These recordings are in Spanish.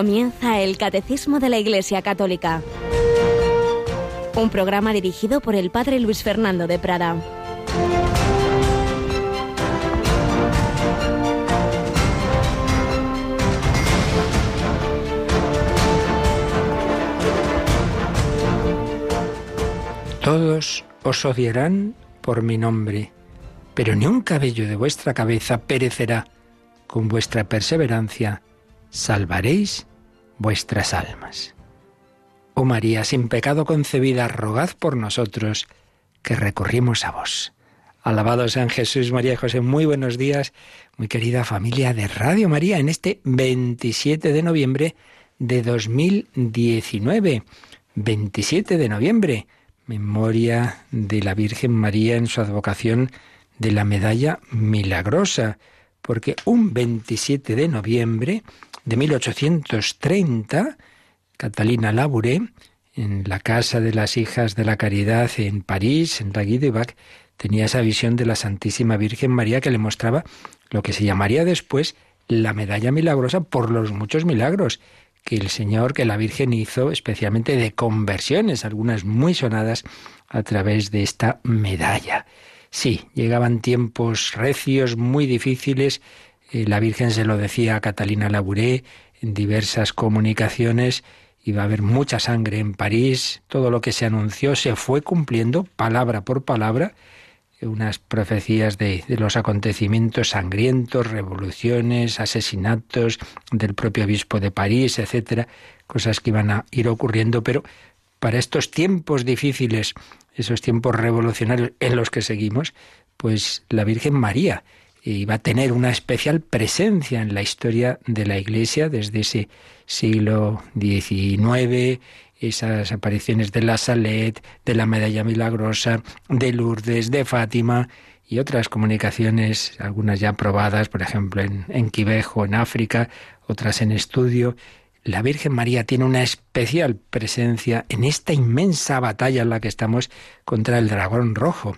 Comienza el Catecismo de la Iglesia Católica, un programa dirigido por el Padre Luis Fernando de Prada. Todos os odiarán por mi nombre, pero ni un cabello de vuestra cabeza perecerá. Con vuestra perseverancia salvaréis vuestras almas. Oh María, sin pecado concebida, rogad por nosotros que recurrimos a vos. Alabado San Jesús, María y José, muy buenos días, muy querida familia de Radio María, en este 27 de noviembre de 2019. 27 de noviembre, memoria de la Virgen María en su advocación de la medalla milagrosa, porque un 27 de noviembre de 1830, Catalina Labouré, en la casa de las hijas de la caridad en París, en la Guidebac, tenía esa visión de la Santísima Virgen María que le mostraba lo que se llamaría después la medalla milagrosa por los muchos milagros que el Señor, que la Virgen hizo, especialmente de conversiones, algunas muy sonadas, a través de esta medalla. Sí, llegaban tiempos recios, muy difíciles, eh, la Virgen se lo decía a Catalina Labouré en diversas comunicaciones, iba a haber mucha sangre en París, todo lo que se anunció se fue cumpliendo palabra por palabra, unas profecías de, de, los acontecimientos sangrientos, revoluciones, asesinatos del propio obispo de París, etcétera, cosas que iban a ir ocurriendo, pero para estos tiempos difíciles, esos tiempos revolucionarios en los que seguimos, pues la Virgen María y va a tener una especial presencia en la historia de la Iglesia desde ese siglo XIX, esas apariciones de la Salet, de la Medalla Milagrosa, de Lourdes, de Fátima y otras comunicaciones, algunas ya probadas, por ejemplo, en, en Quivejo, en África, otras en estudio. La Virgen María tiene una especial presencia en esta inmensa batalla en la que estamos contra el dragón rojo.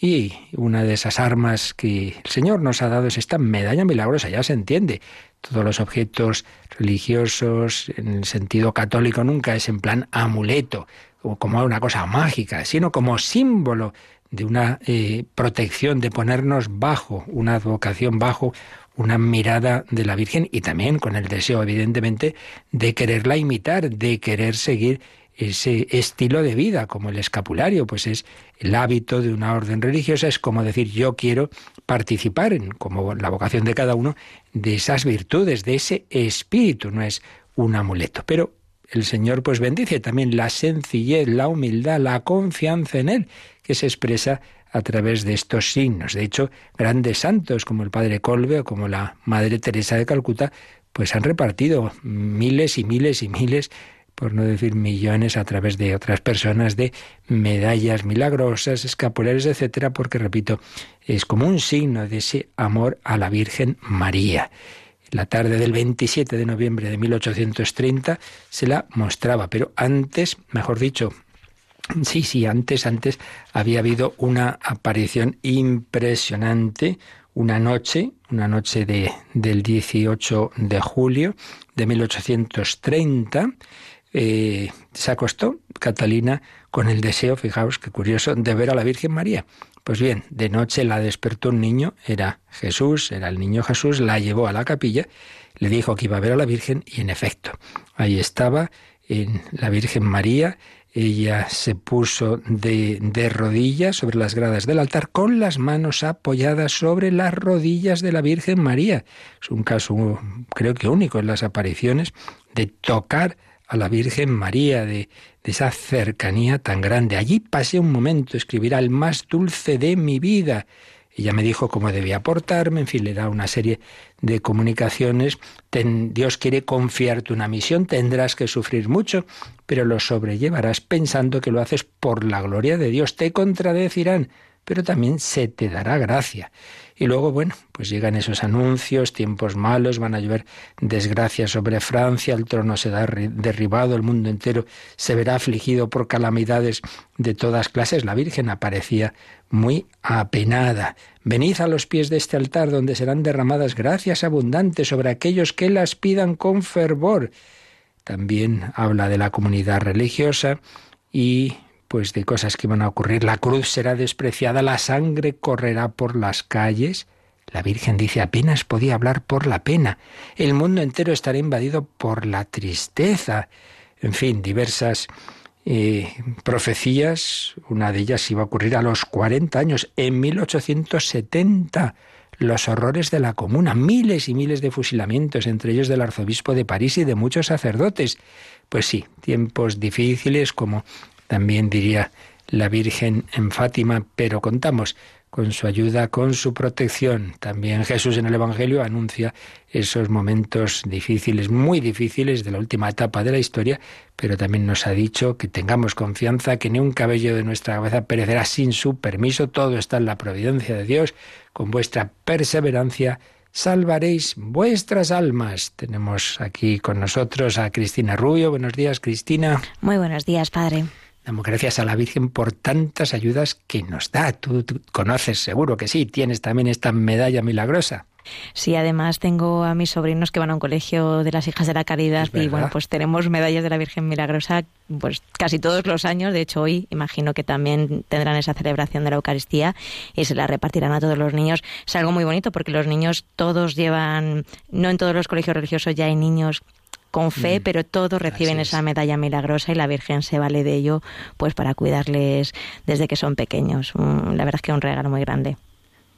Y una de esas armas que el Señor nos ha dado es esta medalla milagrosa, ya se entiende. Todos los objetos religiosos en el sentido católico nunca es en plan amuleto o como una cosa mágica, sino como símbolo de una eh, protección, de ponernos bajo, una advocación bajo una mirada de la Virgen y también con el deseo, evidentemente, de quererla imitar, de querer seguir ese estilo de vida, como el escapulario, pues es el hábito de una orden religiosa, es como decir yo quiero participar, en, como la vocación de cada uno, de esas virtudes, de ese espíritu, no es un amuleto. Pero el Señor pues bendice también la sencillez, la humildad, la confianza en Él, que se expresa a través de estos signos. De hecho, grandes santos como el Padre Colbe o como la Madre Teresa de Calcuta, pues han repartido miles y miles y miles por no decir millones, a través de otras personas, de medallas milagrosas, escapulares, etcétera, porque, repito, es como un signo de ese amor a la Virgen María. La tarde del 27 de noviembre de 1830 se la mostraba, pero antes, mejor dicho, sí, sí, antes, antes había habido una aparición impresionante, una noche, una noche de, del 18 de julio de 1830, eh, se acostó Catalina con el deseo, fijaos qué curioso, de ver a la Virgen María. Pues bien, de noche la despertó un niño, era Jesús, era el niño Jesús, la llevó a la capilla, le dijo que iba a ver a la Virgen y en efecto, ahí estaba en la Virgen María, ella se puso de, de, rodillas sobre las gradas del altar con las manos apoyadas sobre las rodillas de la Virgen María. Es un caso creo que único en las apariciones de tocar a la Virgen María, de, de, esa cercanía tan grande. Allí pasé un momento, escribirá el más dulce de mi vida. Ella me dijo cómo debía portarme, en fin, le da una serie de comunicaciones. Dios quiere confiarte una misión, tendrás que sufrir mucho, pero lo sobrellevarás pensando que lo haces por la gloria de Dios. Te contradecirán, pero también se te dará gracia. Y luego, bueno, pues llegan esos anuncios, tiempos malos, van a llover desgracias sobre Francia, el trono se da derribado, el mundo entero se verá afligido por calamidades de todas clases. La Virgen aparecía muy apenada. Venid a los pies de este altar donde serán derramadas gracias abundantes sobre aquellos que las pidan con fervor. también habla de la comunidad religiosa y pues de cosas que van a ocurrir. La cruz será despreciada, la sangre correrá por las calles. La Virgen dice apenas podía hablar por la pena. El mundo entero estará invadido por la tristeza. En fin, diversas eh, profecías. Una de ellas iba a ocurrir a los 40 años, en 1870 los horrores de la comuna, miles y miles de fusilamientos, entre ellos del arzobispo de París y de muchos sacerdotes. Pues sí, tiempos difíciles como también diría la Virgen en Fátima, pero contamos con su ayuda, con su protección. También Jesús en el Evangelio anuncia esos momentos difíciles, muy difíciles de la última etapa de la historia, pero también nos ha dicho que tengamos confianza, que ni un cabello de nuestra cabeza perecerá sin su permiso, todo está en la providencia de Dios, con vuestra perseverancia salvaréis vuestras almas. Tenemos aquí con nosotros a Cristina Rubio. Buenos días, Cristina. Muy buenos días, Padre. Damos gracias a la Virgen por tantas ayudas que nos da. Tú, conoces, seguro que sí, tienes también esta medalla milagrosa. Sí, además tengo a mis sobrinos que van a un colegio de las hijas de la caridad y bueno, pues tenemos medallas de la Virgen Milagrosa pues casi todos los años. De hecho, hoy imagino que también tendrán esa celebración de la Eucaristía y se la repartirán a todos los niños. Es algo muy bonito porque los niños todos llevan, no en todos los colegios religiosos ya hay niños con fe, mm. pero todos reciben esa medalla milagrosa y la Virgen se vale de ello pues para cuidarles desde que son pequeños. La verdad es que es un regalo muy grande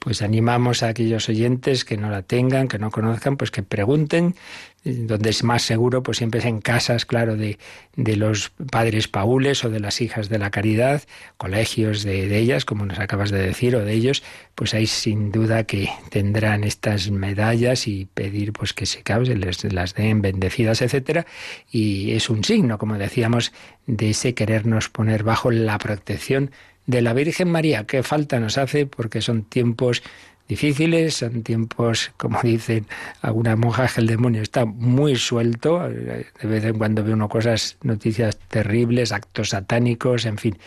pues animamos a aquellos oyentes que no la tengan, que no conozcan, pues que pregunten. Donde es más seguro, pues siempre es en casas, claro, de, de los padres paules o de las hijas de la caridad, colegios de, de, ellas, como nos acabas de decir, o de ellos, pues ahí sin duda que tendrán estas medallas y pedir pues que se, causen, les las den bendecidas, etcétera. Y es un signo, como decíamos, de ese querernos poner bajo la protección de la Virgen María. Qué falta nos hace porque son tiempos difíciles, son tiempos, como dicen algunas monjas, que el demonio está muy suelto. De vez en cuando ve uno cosas, noticias terribles, actos satánicos, en fin,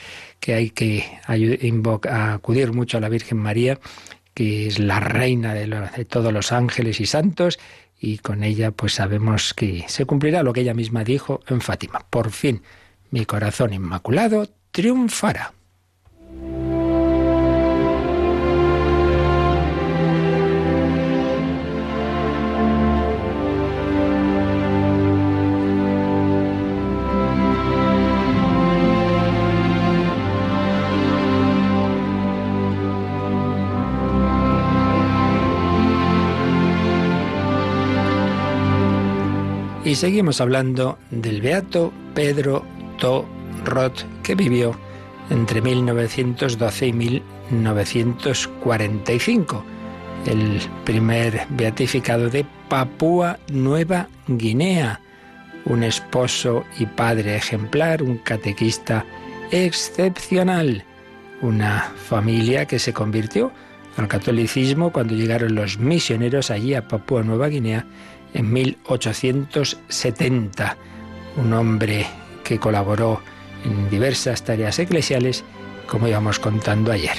que hay que acudir mucho a la Virgen María, que es la reina de, de todos los ángeles y santos, y con ella pues sabemos que se cumplirá lo que ella misma dijo en Fátima. Por fin, mi corazón inmaculado triunfará. Y seguimos hablando del beato Pedro Torot, que vivió entre 1912 y 1945, el primer beatificado de Papúa Nueva Guinea, un esposo y padre ejemplar, un catequista excepcional, una familia que se convirtió al catolicismo cuando llegaron los misioneros allí a Papúa Nueva Guinea en 1870. Un hombre que colaboró en diversas tareas eclesiales, como íbamos contando ayer.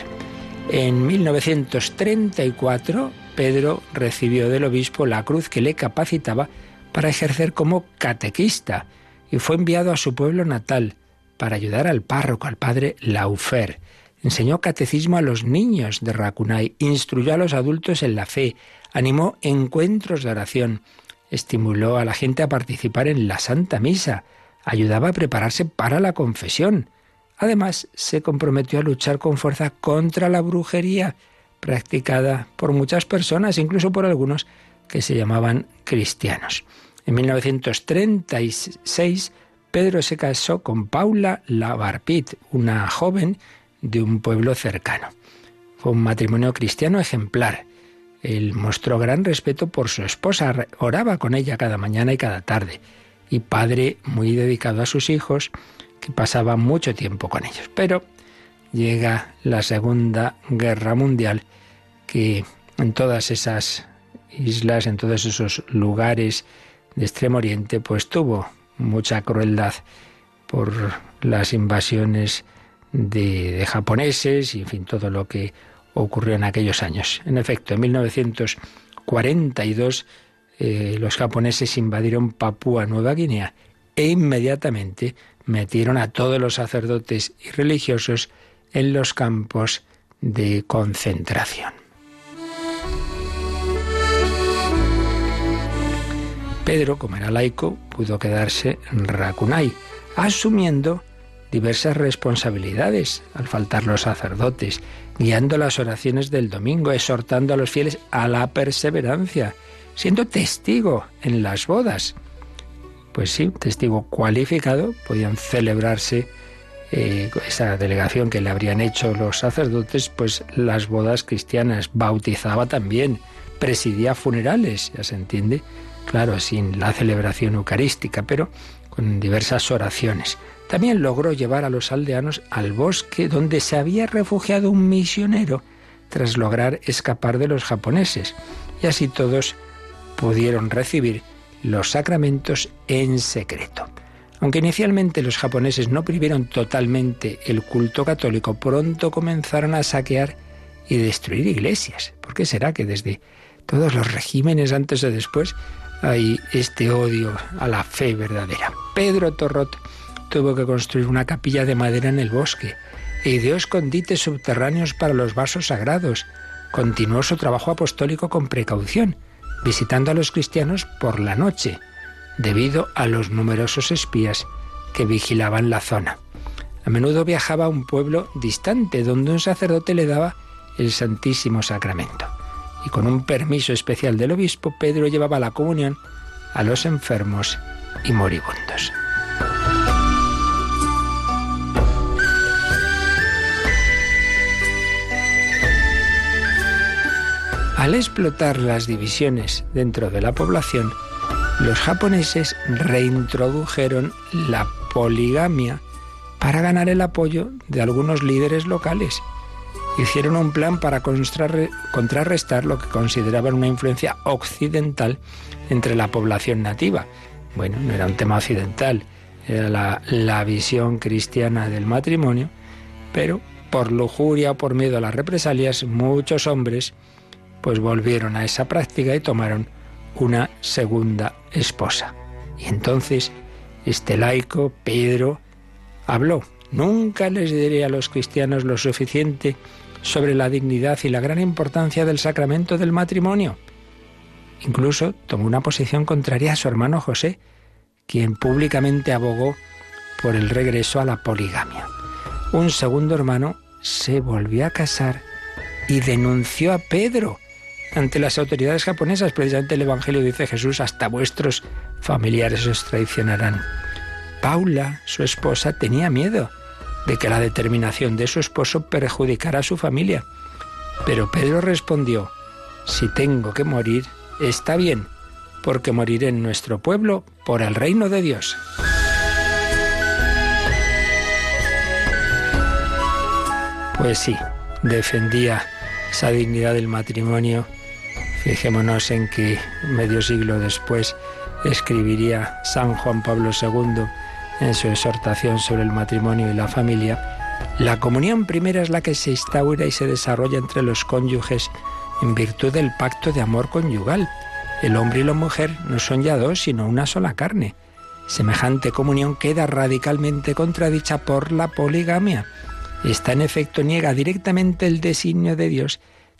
En 1934, Pedro recibió del obispo la cruz que le capacitaba para ejercer como catequista y fue enviado a su pueblo natal para ayudar al párroco, al padre Laufer. Enseñó catecismo a los niños de Racunay, instruyó a los adultos en la fe, animó encuentros de oración, estimuló a la gente a participar en la Santa Misa, ayudaba a prepararse para la confesión. Además, se comprometió a luchar con fuerza contra la brujería, practicada por muchas personas, incluso por algunos que se llamaban cristianos. En 1936, Pedro se casó con Paula Lavarpit, una joven de un pueblo cercano. Fue un matrimonio cristiano ejemplar. Él mostró gran respeto por su esposa, oraba con ella cada mañana y cada tarde, y padre muy dedicado a sus hijos, que pasaba mucho tiempo con ellos. Pero llega la Segunda Guerra Mundial, que en todas esas islas, en todos esos lugares de Extremo Oriente, pues tuvo mucha crueldad por las invasiones de, japoneses y, en fin, todo lo que ocurrió en aquellos años. En efecto, en 1942 eh, los japoneses invadieron Papúa Nueva Guinea e inmediatamente metieron a todos los sacerdotes y religiosos en los campos de concentración. Pedro, como era laico, pudo quedarse en Racunay, asumiendo diversas responsabilidades al faltar los sacerdotes, guiando las oraciones del domingo, exhortando a los fieles a la perseverancia, siendo testigo en las bodas. Pues sí, testigo cualificado, podían celebrarse eh, esa delegación que le habrían hecho los sacerdotes, pues las bodas cristianas, bautizaba también, presidía funerales, ya se entiende, claro, sin la celebración eucarística, pero con diversas oraciones. También logró llevar a los aldeanos al bosque donde se había refugiado un misionero tras lograr escapar de los japoneses. Y así todos pudieron recibir los sacramentos en secreto. Aunque inicialmente los japoneses no prohibieron totalmente el culto católico, pronto comenzaron a saquear y destruir iglesias. ¿Por qué será que desde todos los regímenes antes o después hay este odio a la fe verdadera? Pedro Torrot tuvo que construir una capilla de madera en el bosque e ideó escondites subterráneos para los vasos sagrados. Continuó su trabajo apostólico con precaución, visitando a los cristianos por la noche, debido a los numerosos espías que vigilaban la zona. A menudo viajaba a un pueblo distante donde un sacerdote le daba el Santísimo Sacramento. Y con un permiso especial del obispo, Pedro llevaba la comunión a los enfermos y moribundos. Al explotar las divisiones dentro de la población, los japoneses reintrodujeron la poligamia para ganar el apoyo de algunos líderes locales. Hicieron un plan para contrarrestar lo que consideraban una influencia occidental entre la población nativa. Bueno, no era un tema occidental, era la, la visión cristiana del matrimonio, pero por lujuria o por miedo a las represalias, muchos hombres pues volvieron a esa práctica y tomaron una segunda esposa. Y entonces este laico, Pedro, habló. Nunca les diré a los cristianos lo suficiente sobre la dignidad y la gran importancia del sacramento del matrimonio. Incluso tomó una posición contraria a su hermano José, quien públicamente abogó por el regreso a la poligamia. Un segundo hermano se volvió a casar y denunció a Pedro ante las autoridades japonesas. Precisamente el Evangelio dice Jesús, hasta vuestros familiares os traicionarán. Paula, su esposa, tenía miedo de que la determinación de su esposo perjudicara a su familia. Pero Pedro respondió, si tengo que morir, está bien, porque moriré en nuestro pueblo por el reino de Dios. Pues sí, defendía esa dignidad del matrimonio Fijémonos en que medio siglo después escribiría San Juan Pablo II en su exhortación sobre el matrimonio y la familia, la comunión primera es la que se instaura y se desarrolla entre los cónyuges en virtud del pacto de amor conyugal. El hombre y la mujer no son ya dos, sino una sola carne. Semejante comunión queda radicalmente contradicha por la poligamia. Esta en efecto niega directamente el designio de Dios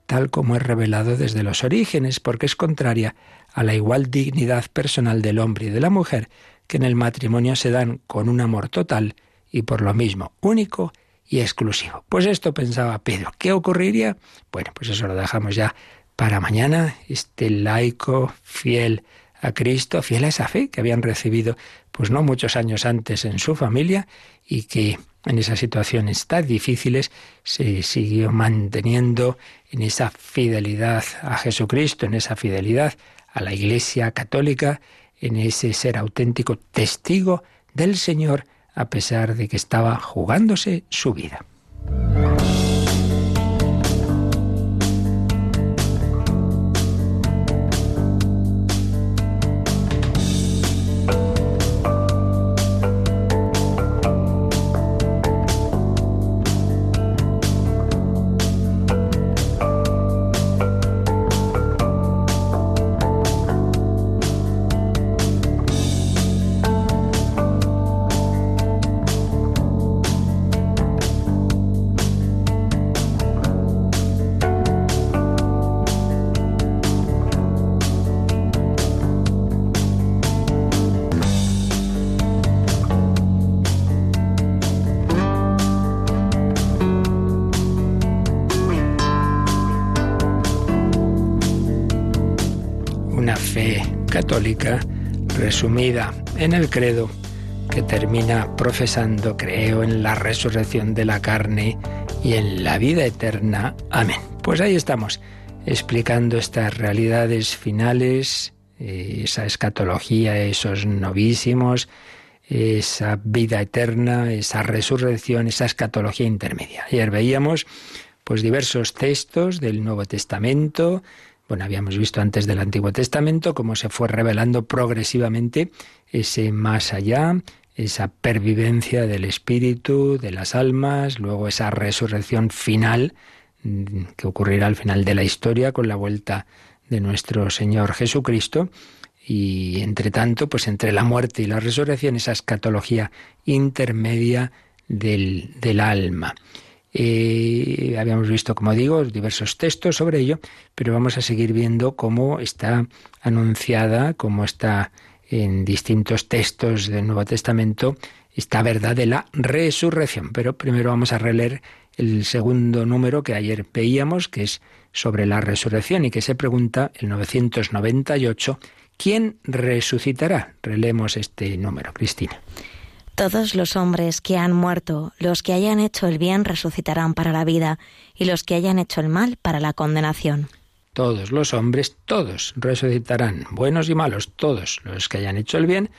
tal como es revelado desde los orígenes, porque es contraria a la igual dignidad personal del hombre y de la mujer, que en el matrimonio se dan con un amor total y por lo mismo único y exclusivo. Pues esto pensaba Pedro. ¿Qué ocurriría? Bueno, pues eso lo dejamos ya para mañana. Este laico fiel a Cristo, fiel a esa fe que habían recibido, pues no muchos años antes en su familia y que en esas situaciones tan difíciles se siguió manteniendo en esa fidelidad a Jesucristo, en esa fidelidad a la Iglesia católica, en ese ser auténtico testigo del Señor, a pesar de que estaba jugándose su vida. En el credo que termina profesando, creo en la resurrección de la carne y en la vida eterna. Amén. Pues ahí estamos, explicando estas realidades finales, eh, esa escatología, esos novísimos, esa vida eterna, esa resurrección, esa escatología intermedia. Ayer veíamos pues diversos textos del Nuevo Testamento, bueno, habíamos visto antes del Antiguo Testamento cómo se fue revelando progresivamente ese más allá, esa pervivencia del espíritu, de las almas, luego esa resurrección final mm, que ocurrirá al final de la historia con la vuelta de nuestro Señor Jesucristo. Y entre tanto, pues entre la muerte y la resurrección, esa escatología intermedia del, del alma. Eh, habíamos visto, como digo, diversos textos sobre ello, pero vamos a seguir viendo cómo está anunciada, cómo está en distintos textos del Nuevo Testamento esta verdad de la resurrección. Pero primero vamos a releer el segundo número que ayer veíamos, que es sobre la resurrección y que se pregunta el 998, ¿quién resucitará? Relemos este número, Cristina. Todos los hombres que han muerto, los que hayan hecho el bien resucitarán para la vida, y los que hayan hecho el mal para la condenación. Todos los hombres, todos resucitarán, buenos y malos, todos los que hayan hecho el bien,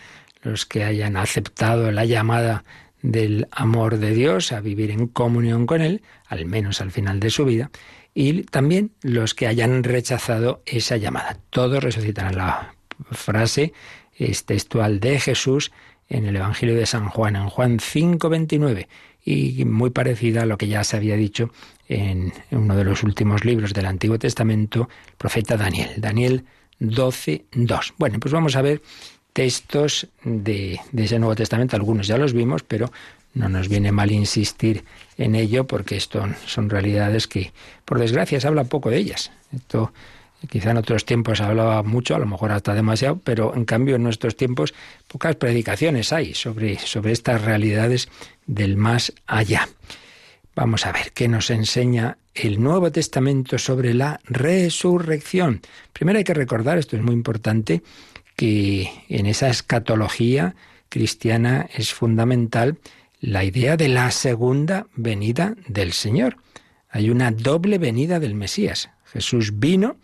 los que hayan aceptado la llamada del amor de Dios a vivir en comunión con Él, al menos al final de su vida, y también los que hayan rechazado esa llamada. Todos resucitarán. La frase es textual de Jesús en el Evangelio de San Juan, en Juan 5:29, y muy parecida a lo que ya se había dicho en uno de los últimos libros del Antiguo Testamento, el profeta Daniel, Daniel 12:2. Bueno, pues vamos a ver textos de, ese Nuevo Testamento, algunos ya los vimos, pero no nos viene mal insistir en ello porque esto son realidades que, por desgracia, se habla poco de ellas. Esto Quizá en otros tiempos hablaba mucho, a lo mejor hasta demasiado, pero en cambio en nuestros tiempos pocas predicaciones hay sobre, sobre estas realidades del más allá. Vamos a ver qué nos enseña el Nuevo Testamento sobre la resurrección. Primero hay que recordar, esto es muy importante, que en esa escatología cristiana es fundamental la idea de la segunda venida del Señor. Hay una doble venida del Mesías. Jesús vino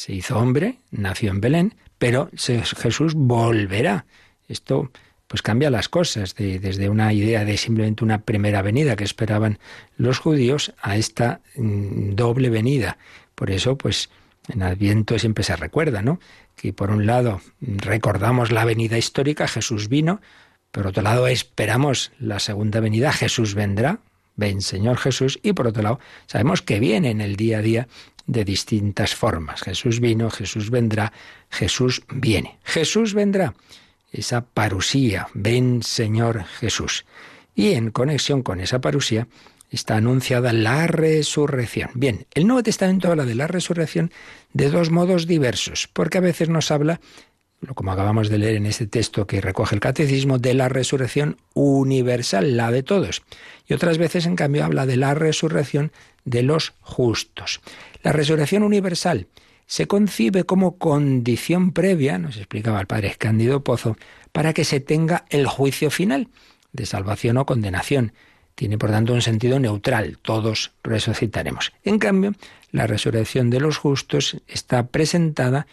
se hizo hombre, nació en Belén, pero Jesús volverá. Esto pues cambia las cosas, desde una idea de simplemente una primera venida que esperaban los judíos a esta mm, doble venida. Por eso, pues en Adviento siempre se recuerda, ¿no? Que por un lado recordamos la venida histórica, Jesús vino, por otro lado esperamos la segunda venida, Jesús vendrá, ven Señor Jesús, y por otro lado sabemos que viene en el día a día de distintas formas. Jesús vino, Jesús vendrá, Jesús viene. Jesús vendrá. Esa parusía, ven Señor Jesús. Y en conexión con esa parusía está anunciada la resurrección. Bien, el Nuevo Testamento habla de la resurrección de dos modos diversos, porque a veces nos habla como acabamos de leer en este texto que recoge el catecismo, de la resurrección universal, la de todos. Y otras veces, en cambio, habla de la resurrección de los justos. La resurrección universal se concibe como condición previa, nos explicaba el padre Cándido Pozo, para que se tenga el juicio final de salvación o condenación. Tiene, por tanto, un sentido neutral. Todos resucitaremos. En cambio, la resurrección de los justos está presentada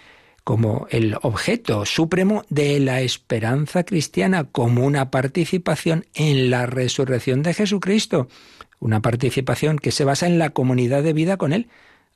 como el objeto supremo de la esperanza cristiana, como una participación en la resurrección de Jesucristo, una participación que se basa en la comunidad de vida con Él,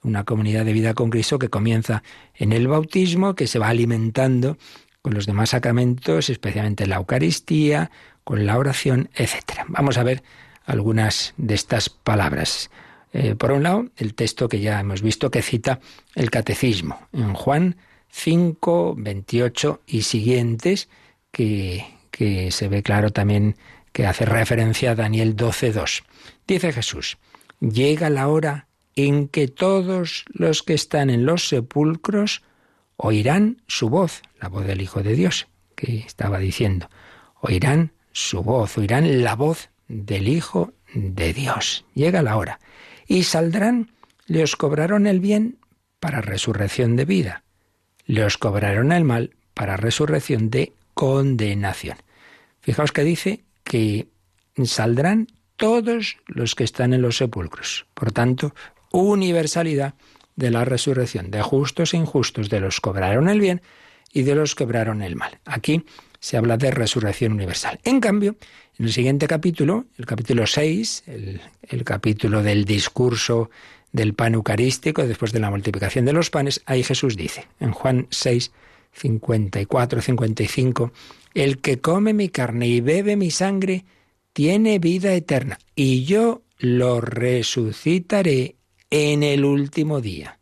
una comunidad de vida con Cristo que comienza en el bautismo, que se va alimentando con los demás sacramentos, especialmente la Eucaristía, con la oración, etc. Vamos a ver algunas de estas palabras. Eh, por un lado, el texto que ya hemos visto que cita el catecismo en Juan 5, 28 y siguientes, que, que se ve claro también que hace referencia a Daniel 12, 2. Dice Jesús, llega la hora en que todos los que están en los sepulcros oirán su voz, la voz del Hijo de Dios, que estaba diciendo, oirán su voz, oirán la voz del Hijo de Dios. Llega la hora. Y saldrán, les cobrarán el bien para resurrección de vida, os cobrarán el mal para resurrección de condenación. Fijaos que dice que saldrán todos los que están en los sepulcros. Por tanto, universalidad de la resurrección, de justos e injustos, de los que obraron el bien y de los que obraron el mal. Aquí se habla de resurrección universal. En cambio, en el siguiente capítulo, el capítulo 6, el, capítulo del discurso del pan eucarístico, después de la multiplicación de los panes, ahí Jesús dice, en Juan 6, 54, 55, el que come mi carne y bebe mi sangre tiene vida eterna, y yo lo resucitaré en el último día.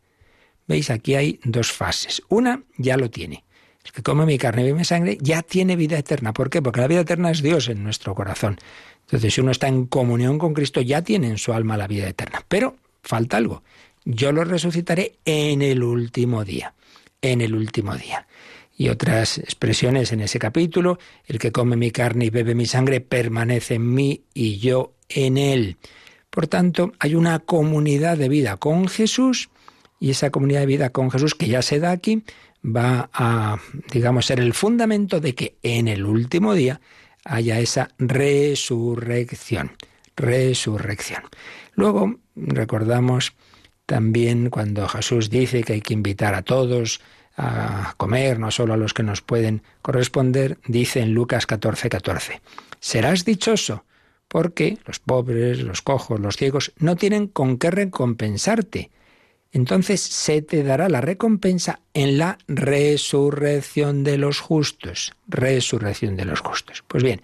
¿Veis? Aquí hay dos fases. Una ya lo tiene. El que come mi carne y bebe mi sangre ya tiene vida eterna. ¿Por qué? Porque la vida eterna es Dios en nuestro corazón. Entonces, si uno está en comunión con Cristo, ya tiene en su alma la vida eterna. Pero falta algo. Yo lo resucitaré en el último día. En el último día. Y otras expresiones en ese capítulo, el que come mi carne y bebe mi sangre permanece en mí y yo en él. Por tanto, hay una comunidad de vida con Jesús y esa comunidad de vida con Jesús que ya se da aquí va a, digamos, ser el fundamento de que en el último día haya esa resurrección. Resurrección. Luego recordamos también cuando Jesús dice que hay que invitar a todos a comer, no solo a los que nos pueden corresponder, dice en Lucas 14, 14, serás dichoso porque los pobres, los cojos, los ciegos no tienen con qué recompensarte. Entonces se te dará la recompensa en la resurrección de los justos. Resurrección de los justos. Pues bien,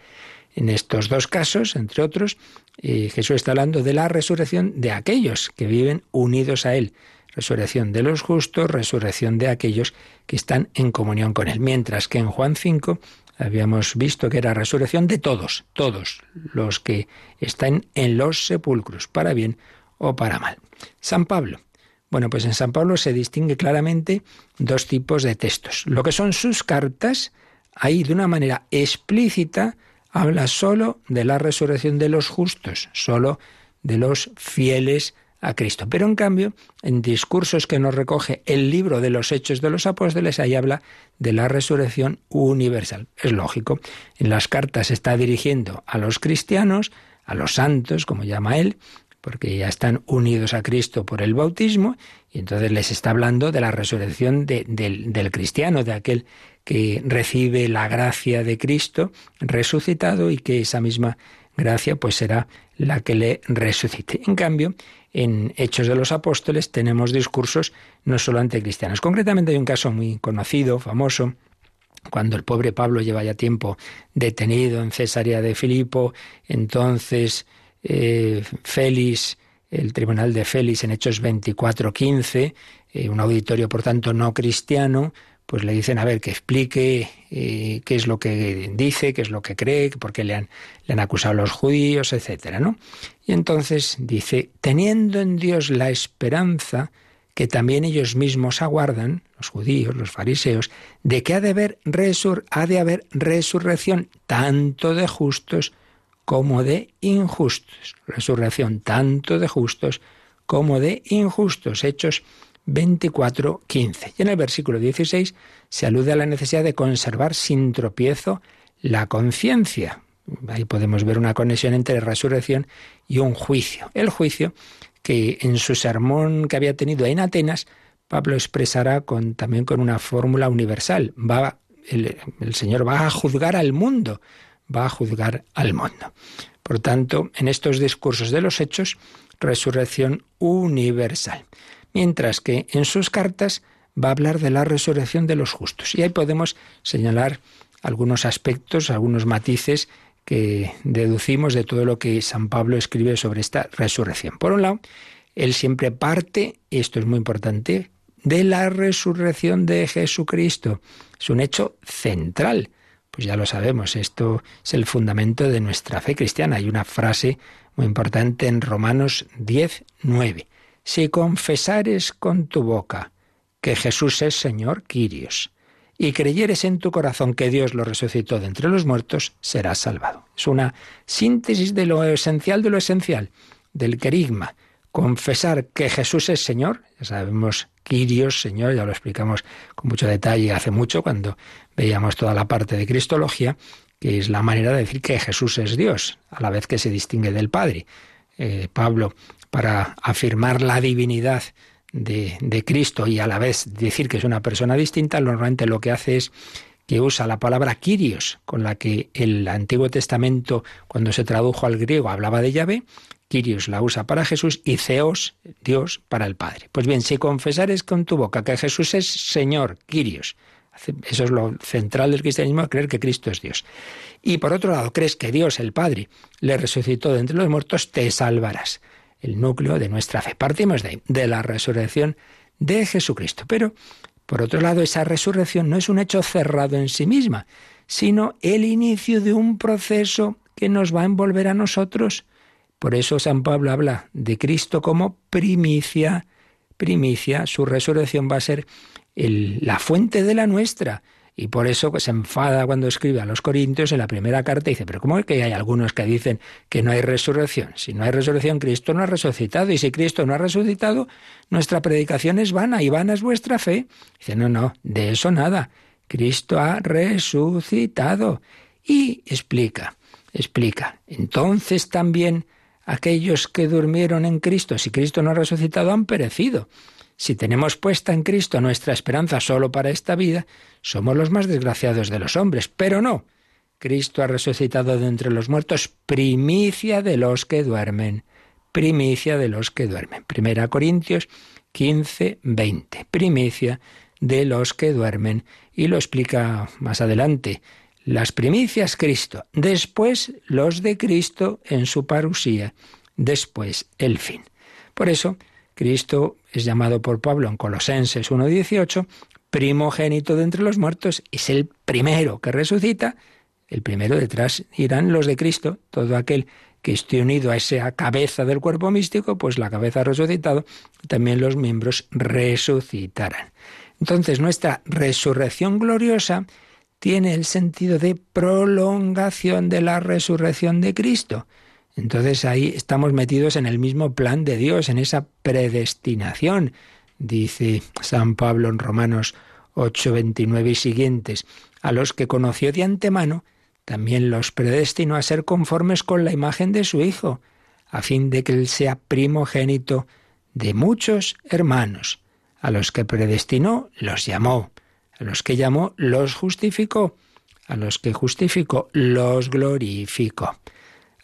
en estos dos casos, entre otros, eh, Jesús está hablando de la resurrección de aquellos que viven unidos a Él. Resurrección de los justos, resurrección de aquellos que están en comunión con Él. Mientras que en Juan 5 Habíamos visto que era resurrección de todos, todos los que están en los sepulcros, para bien o para mal. San Pablo. Bueno, pues en San Pablo se distingue claramente dos tipos de textos. Lo que son sus cartas, ahí de una manera explícita habla solo de la resurrección de los justos, solo de los fieles a Cristo. Pero en cambio, en discursos que nos recoge el libro de los Hechos de los Apóstoles, ahí habla de la resurrección universal. Es lógico. En las cartas está dirigiendo a los cristianos, a los santos, como llama él, porque ya están unidos a Cristo por el bautismo, y entonces les está hablando de la resurrección del, del cristiano, de aquel que recibe la gracia de Cristo resucitado y que esa misma gracia pues será la que le resucite. En cambio, en Hechos de los Apóstoles tenemos discursos no solo anticristianos. Concretamente hay un caso muy conocido, famoso, cuando el pobre Pablo lleva ya tiempo detenido en Cesarea de Filipo, entonces eh, Félix, el tribunal de Félix en Hechos 24:15, eh, un auditorio por tanto no cristiano, pues le dicen a ver que explique eh, qué es lo que dice, qué es lo que cree, por qué le han, acusado a los judíos, etcétera, ¿no? Y entonces dice, teniendo en Dios la esperanza que también ellos mismos aguardan, los judíos, los fariseos, de que ha de haber, resur ha de haber resurrección tanto de justos como de injustos. Resurrección tanto de justos como de injustos. Hechos 24, 15. Y en el versículo 16 se alude a la necesidad de conservar sin tropiezo la conciencia. Ahí podemos ver una conexión entre resurrección y un juicio. El juicio que en su sermón que había tenido en Atenas, Pablo expresará también con una fórmula universal. Va, el Señor va a juzgar al mundo, va a juzgar al mundo. Por tanto, en estos discursos de los hechos, resurrección universal mientras que en sus cartas va a hablar de la resurrección de los justos. Y ahí podemos señalar algunos aspectos, algunos matices que deducimos de todo lo que San Pablo escribe sobre esta resurrección. Por un lado, él siempre parte, y esto es muy importante, de la resurrección de Jesucristo. Es un hecho central. Pues ya lo sabemos, esto es el fundamento de nuestra fe cristiana. Hay una frase muy importante en Romanos 10, 9 si confesares con tu boca que Jesús es Señor, Quirios, y creyeres en tu corazón que Dios lo resucitó de entre los muertos, serás salvado. Es una síntesis de lo esencial de lo esencial, del querigma. Confesar que Jesús es Señor, ya sabemos Kyrios, Señor, ya lo explicamos con mucho detalle hace mucho cuando veíamos toda la parte de Cristología, que es la manera de decir que Jesús es Dios, a la vez que se distingue del Padre. Eh, Pablo, para afirmar la divinidad de, Cristo y a la vez decir que es una persona distinta, normalmente lo que hace es que usa la palabra Kyrios, con la que el Antiguo Testamento, cuando se tradujo al griego, hablaba de Yahvé, Kyrios la usa para Jesús y Theos, Dios, para el Padre. Pues bien, si confesares con tu boca que Jesús es Señor, Kyrios, eso es lo central del cristianismo, creer que Cristo es Dios. Y por otro lado, crees que Dios, el Padre, le resucitó de entre los muertos, te salvarás. El núcleo de nuestra fe. Partimos de, de la resurrección de Jesucristo. Pero, por otro lado, esa resurrección no es un hecho cerrado en sí misma, sino el inicio de un proceso que nos va a envolver a nosotros. Por eso San Pablo habla de Cristo como primicia, primicia, su resurrección va a ser la fuente de la nuestra. Y por eso pues, se enfada cuando escribe a los Corintios en la primera carta y dice, pero ¿cómo es que hay algunos que dicen que no hay resurrección? Si no hay resurrección, Cristo no ha resucitado. Y si Cristo no ha resucitado, nuestra predicación es vana y vana es vuestra fe. Dice, no, no, de eso nada. Cristo ha resucitado. Y explica, explica. Entonces también aquellos que durmieron en Cristo, si Cristo no ha resucitado, han perecido. Si tenemos puesta en Cristo nuestra esperanza solo para esta vida, somos los más desgraciados de los hombres. Pero no. Cristo ha resucitado de entre los muertos, primicia de los que duermen. Primicia de los que duermen. Primera Corintios 15, 20. Primicia de los que duermen. Y lo explica más adelante. Las primicias Cristo, después los de Cristo en su parusía, después el fin. Por eso, Cristo es llamado por Pablo en Colosenses 1.18 primogénito de entre los muertos, es el primero que resucita, el primero detrás irán los de Cristo, todo aquel que esté unido a esa cabeza del cuerpo místico, pues la cabeza ha resucitado, también los miembros resucitarán. Entonces nuestra resurrección gloriosa tiene el sentido de prolongación de la resurrección de Cristo. Entonces ahí estamos metidos en el mismo plan de Dios, en esa predestinación, dice San Pablo en Romanos 8, 29 y siguientes, a los que conoció de antemano, también los predestinó a ser conformes con la imagen de su Hijo, a fin de que Él sea primogénito de muchos hermanos. A los que predestinó, los llamó. A los que llamó, los justificó. A los que justificó, los glorificó.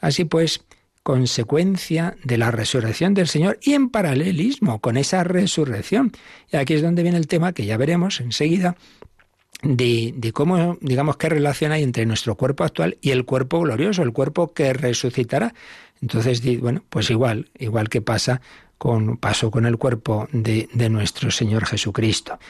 Así pues, consecuencia de la resurrección del Señor y en paralelismo con esa resurrección. Y aquí es donde viene el tema que ya veremos enseguida de, de, cómo, digamos, qué relación hay entre nuestro cuerpo actual y el cuerpo glorioso, el cuerpo que resucitará. Entonces, bueno, pues igual, igual que pasa con, pasó con el cuerpo de, nuestro Señor Jesucristo.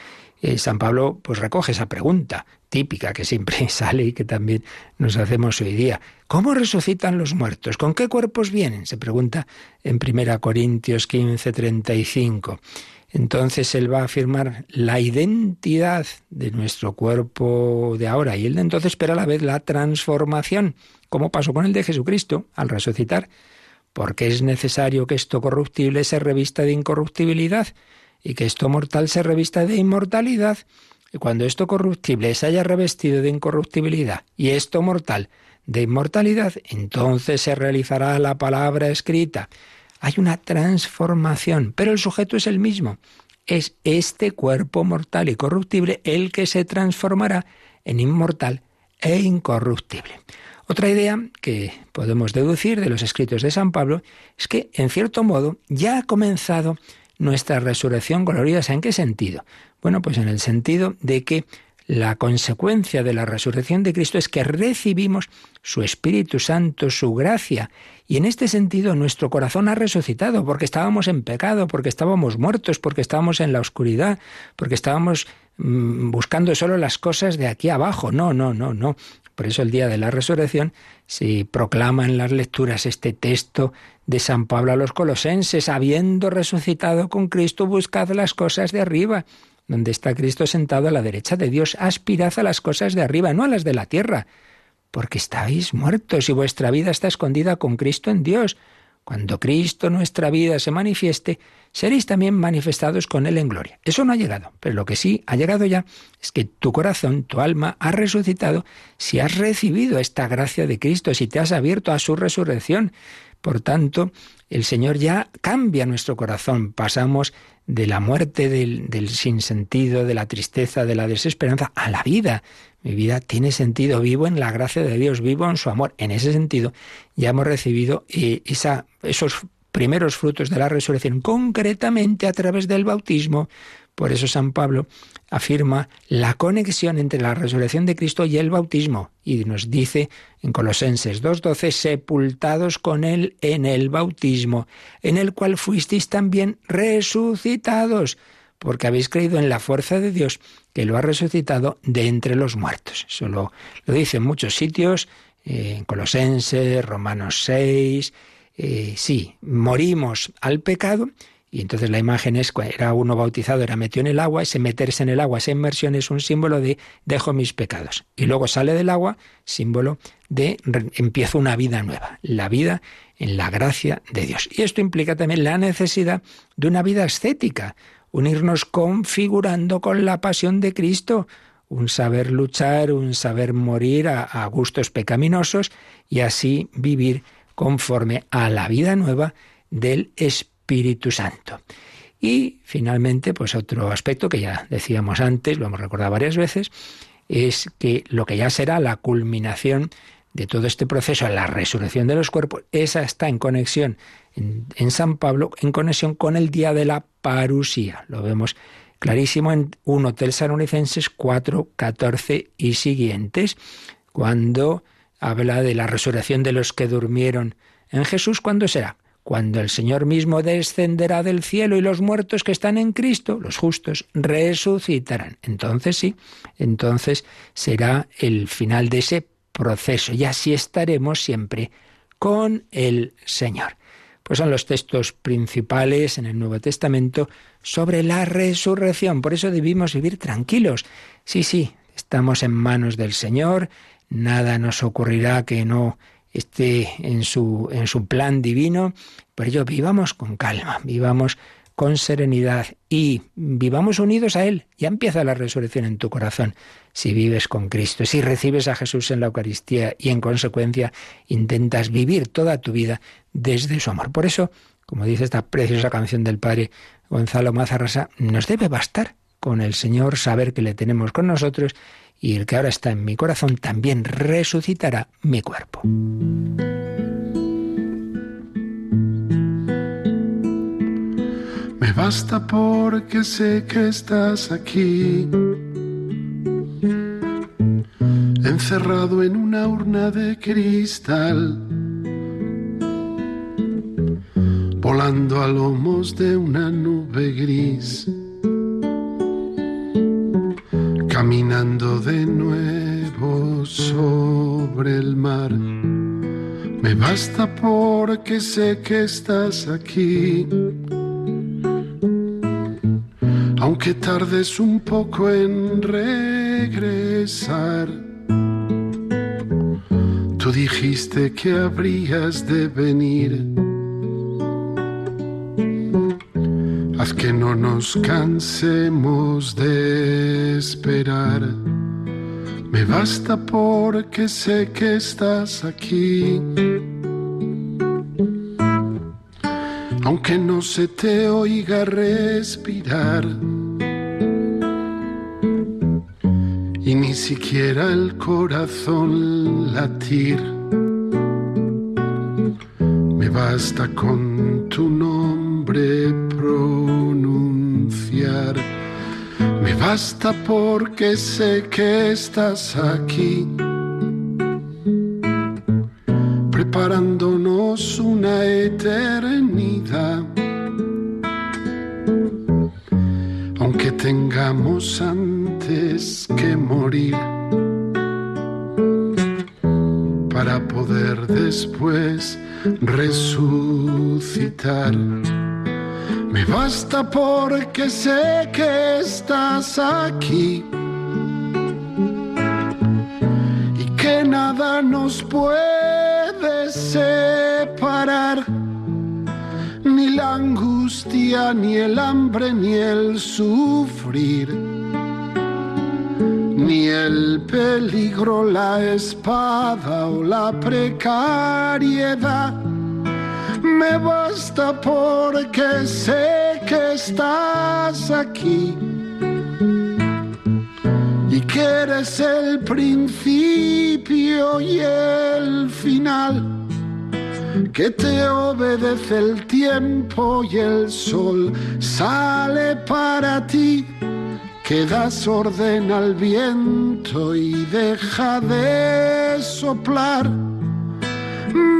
Eh, San Pablo pues recoge esa pregunta típica que siempre sale y que también nos hacemos hoy día. ¿Cómo resucitan los muertos? ¿Con qué cuerpos vienen? Se pregunta en 1 Corintios 15, 35. Entonces él va a afirmar la identidad de nuestro cuerpo de ahora y el de entonces, pero a la vez la transformación, como pasó con el de Jesucristo al resucitar, porque es necesario que esto corruptible se revista de incorruptibilidad y que esto mortal se revista de inmortalidad. Cuando esto corruptible se haya revestido de incorruptibilidad y esto mortal de inmortalidad, entonces se realizará la palabra escrita. Hay una transformación, pero el sujeto es el mismo. Es este cuerpo mortal y corruptible el que se transformará en inmortal e incorruptible. Otra idea que podemos deducir de los escritos de San Pablo es que, en cierto modo, ya ha comenzado nuestra resurrección gloriosa. ¿En qué sentido? Bueno, pues en el sentido de que la consecuencia de la resurrección de Cristo es que recibimos su Espíritu Santo, su gracia. Y en este sentido nuestro corazón ha resucitado porque estábamos en pecado, porque estábamos muertos, porque estábamos en la oscuridad, porque estábamos mm, buscando solo las cosas de aquí abajo. No, no, no, no. Por eso el día de la resurrección se proclama en las lecturas este texto de San Pablo a los colosenses, habiendo resucitado con Cristo, buscad las cosas de arriba, donde está Cristo sentado a la derecha de Dios, aspirad a las cosas de arriba, no a las de la tierra, porque estáis muertos y vuestra vida está escondida con Cristo en Dios. Cuando Cristo nuestra vida se manifieste, seréis también manifestados con Él en gloria. Eso no ha llegado, pero lo que sí ha llegado ya es que tu corazón, tu alma, ha resucitado si has recibido esta gracia de Cristo, si te has abierto a su resurrección. Por tanto, el Señor ya cambia nuestro corazón. Pasamos de la muerte, del, sinsentido, de la tristeza, de la desesperanza, a la vida. Mi vida tiene sentido, vivo en la gracia de Dios, vivo en su amor. En ese sentido, ya hemos recibido eh, esos primeros frutos de la resurrección, concretamente a través del bautismo. Por eso San Pablo afirma la conexión entre la resurrección de Cristo y el bautismo y nos dice en Colosenses 2.12, sepultados con Él en el bautismo, en el cual fuisteis también resucitados, porque habéis creído en la fuerza de Dios que lo ha resucitado de entre los muertos. Eso lo, dice en muchos sitios, eh, en Colosenses, Romanos 6, eh, sí, morimos al pecado y entonces la imagen es, era uno bautizado, era metido en el agua, ese meterse en el agua, esa inmersión es un símbolo de dejo mis pecados. Y luego sale del agua, símbolo de empiezo una vida nueva, la vida en la gracia de Dios. Y esto implica también la necesidad de una vida ascética, unirnos configurando con la pasión de Cristo, un saber luchar, un saber morir a gustos pecaminosos y así vivir conforme a la vida nueva del Espíritu Santo. Y finalmente, pues otro aspecto que ya decíamos antes, lo hemos recordado varias veces, es que lo que ya será la culminación de todo este proceso, la resurrección de los cuerpos, esa está en conexión en, San Pablo, en conexión con el día de la parusía. Lo vemos clarísimo en 1 Tesalonicenses 4, 14 y siguientes, cuando habla de la resurrección de los que durmieron en Jesús. ¿Cuándo será? Cuando el Señor mismo descenderá del cielo y los muertos que están en Cristo, los justos, resucitarán. Entonces sí, entonces será el final de ese proceso y así estaremos siempre con el Señor. Pues son los textos principales en el Nuevo Testamento sobre la resurrección. Por eso debimos vivir tranquilos. Sí, sí, estamos en manos del Señor, nada nos ocurrirá que no esté en su, en su plan divino. Por ello, vivamos con calma, vivamos con serenidad y vivamos unidos a Él. Ya empieza la resurrección en tu corazón si vives con Cristo, si recibes a Jesús en la Eucaristía y en consecuencia intentas vivir toda tu vida desde su amor. Por eso, como dice esta preciosa canción del Padre Gonzalo Mazarrasa, nos debe bastar con el Señor saber que le tenemos con nosotros y el que ahora está en mi corazón también resucitará mi cuerpo. Me basta porque sé que estás aquí, encerrado en una urna de cristal, volando a lomos de una nube gris caminando de nuevo sobre el mar. Me basta porque sé que estás aquí. Aunque tardes un poco en regresar, tú dijiste que habrías de venir Haz que no nos cansemos de esperar. Me basta porque sé que estás aquí. Aunque no se te oiga respirar. Y ni siquiera el corazón latir. Me basta con tu nombre pronunciar. Me basta porque sé que estás aquí, preparándonos una eternidad. Aunque tengamos antes que morir para poder después resucitar. Me basta porque sé que estás aquí. Y que nada nos puede separar. La angustia, ni el hambre, ni el sufrir, ni el peligro, la espada o la precariedad. Me basta porque sé que estás aquí y que eres el principio y el final que te obedece el tiempo y el sol sale para ti, que das orden al viento y deja de soplar.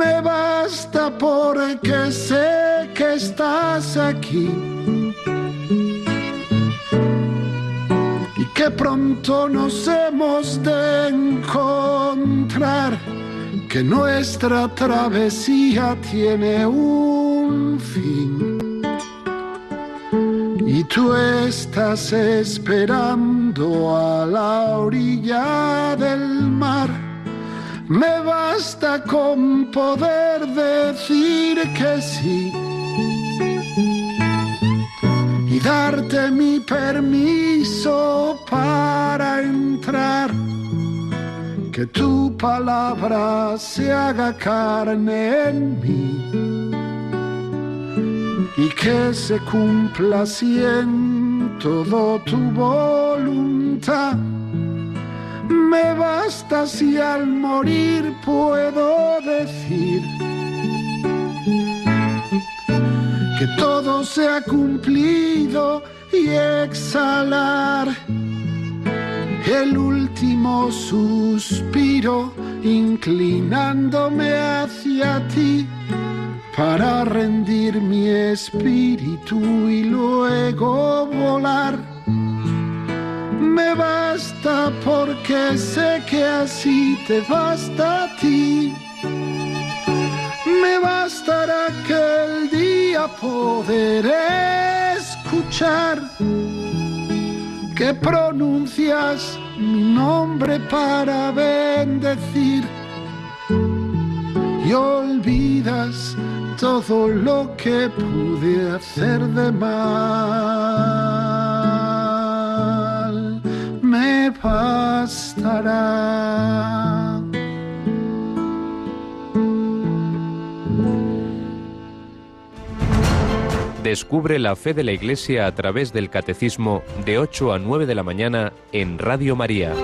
Me basta porque sé que estás aquí. Y que pronto nos hemos de encontrar que nuestra travesía tiene un fin. Y tú estás esperando a la orilla del mar. Me basta con poder decir que sí. Y darte mi permiso para entrar que tu palabra se haga carne en mí y que se cumpla así todo tu voluntad. Me basta si al morir puedo decir que todo se ha cumplido y exhalar el último suspiro inclinándome hacia ti para rendir mi espíritu y luego volar. Me basta porque sé que así te basta a ti. Me bastará que el día poder escuchar que pronuncias mi nombre para bendecir y olvidas todo lo que pude hacer de mal. Me bastará. Descubre la fe de la Iglesia a través del Catecismo de 8 a 9 de la mañana en Radio María.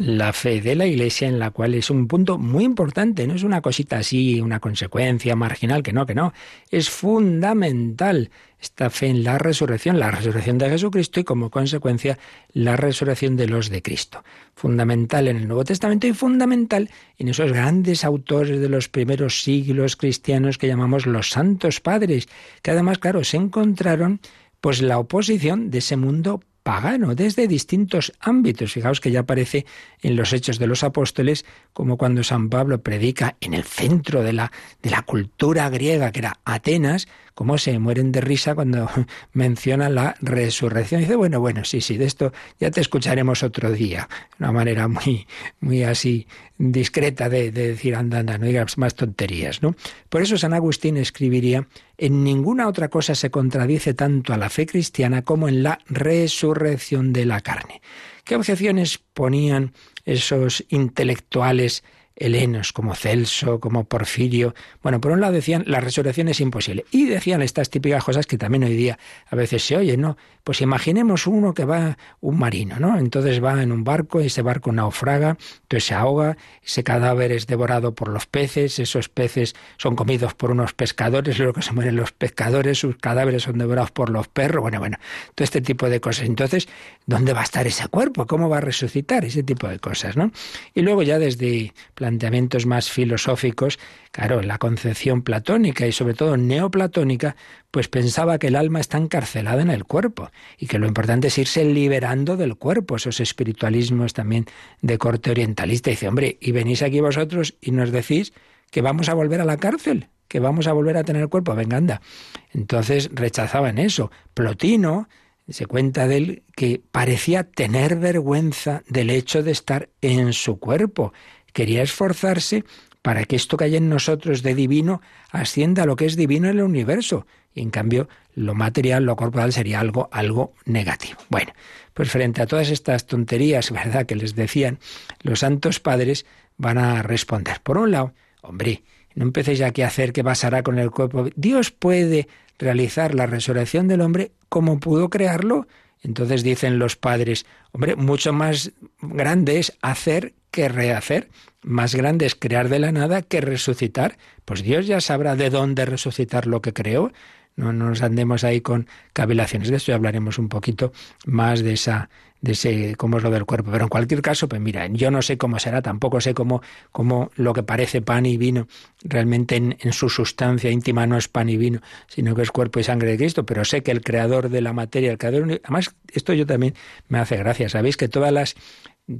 La fe de la Iglesia en la cual es un punto muy importante, no es una cosita así, una consecuencia marginal, que no, que no, es fundamental esta fe en la resurrección, la resurrección de Jesucristo y como consecuencia la resurrección de los de Cristo. Fundamental en el Nuevo Testamento y fundamental en esos grandes autores de los primeros siglos cristianos que llamamos los santos padres, que además, claro, se encontraron pues la oposición de ese mundo pagano desde distintos ámbitos. Fijaos que ya aparece en los Hechos de los Apóstoles como cuando San Pablo predica en el centro de la, de la cultura griega, que era Atenas, cómo se mueren de risa cuando menciona la resurrección. dice, bueno, bueno, sí, sí, de esto ya te escucharemos otro día. Una manera muy, muy así discreta de, de decir, anda, anda, no digas más tonterías, ¿no? Por eso San Agustín escribiría, en ninguna otra cosa se contradice tanto a la fe cristiana como en la resurrección de la carne. ¿Qué objeciones ponían esos intelectuales helenos como Celso, como Porfirio. Bueno, por un lado decían la resurrección es imposible. Y decían estas típicas cosas que también hoy día a veces se oyen, ¿no? Pues imaginemos uno que va, un marino, ¿no? Entonces va en un barco y ese barco naufraga, entonces se ahoga, ese cadáver es devorado por los peces, esos peces son comidos por unos pescadores, luego que se mueren los pescadores, sus cadáveres son devorados por los perros, bueno, bueno, todo este tipo de cosas. Entonces, ¿dónde va a estar ese cuerpo? ¿Cómo va a resucitar? Ese tipo de cosas, ¿no? Y luego ya desde planteamientos más filosóficos, claro, la concepción platónica y sobre todo neoplatónica, pues pensaba que el alma está encarcelada en el cuerpo y que lo importante es irse liberando del cuerpo, esos espiritualismos también de corte orientalista. dice, hombre, y venís aquí vosotros y nos decís que vamos a volver a la cárcel, que vamos a volver a tener el cuerpo, venga, anda. Entonces rechazaban eso. Plotino, se cuenta de él que parecía tener vergüenza del hecho de estar en su cuerpo. Quería esforzarse para que esto que hay en nosotros de divino ascienda a lo que es divino en el universo. Y en cambio, lo material, lo corporal sería algo, algo negativo. Bueno, pues frente a todas estas tonterías, ¿verdad?, que les decían, los santos padres van a responder. Por un lado, hombre, no empecéis aquí a hacer qué pasará con el cuerpo. Dios puede realizar la resurrección del hombre como pudo crearlo. Entonces dicen los padres, hombre, mucho más grande es hacer que rehacer. Más grande es crear de la nada que resucitar. Pues Dios ya sabrá de dónde resucitar lo que creó. No, nos andemos ahí con cavilaciones. De esto ya hablaremos un poquito más de esa, de ese, cómo es lo del cuerpo. Pero en cualquier caso, pues mira, yo no sé cómo será, tampoco sé cómo, cómo lo que parece pan y vino realmente en, en, su sustancia íntima no es pan y vino, sino que es cuerpo y sangre de Cristo. Pero sé que el creador de la materia, el creador. Además, esto yo también me hace gracia. Sabéis que todas las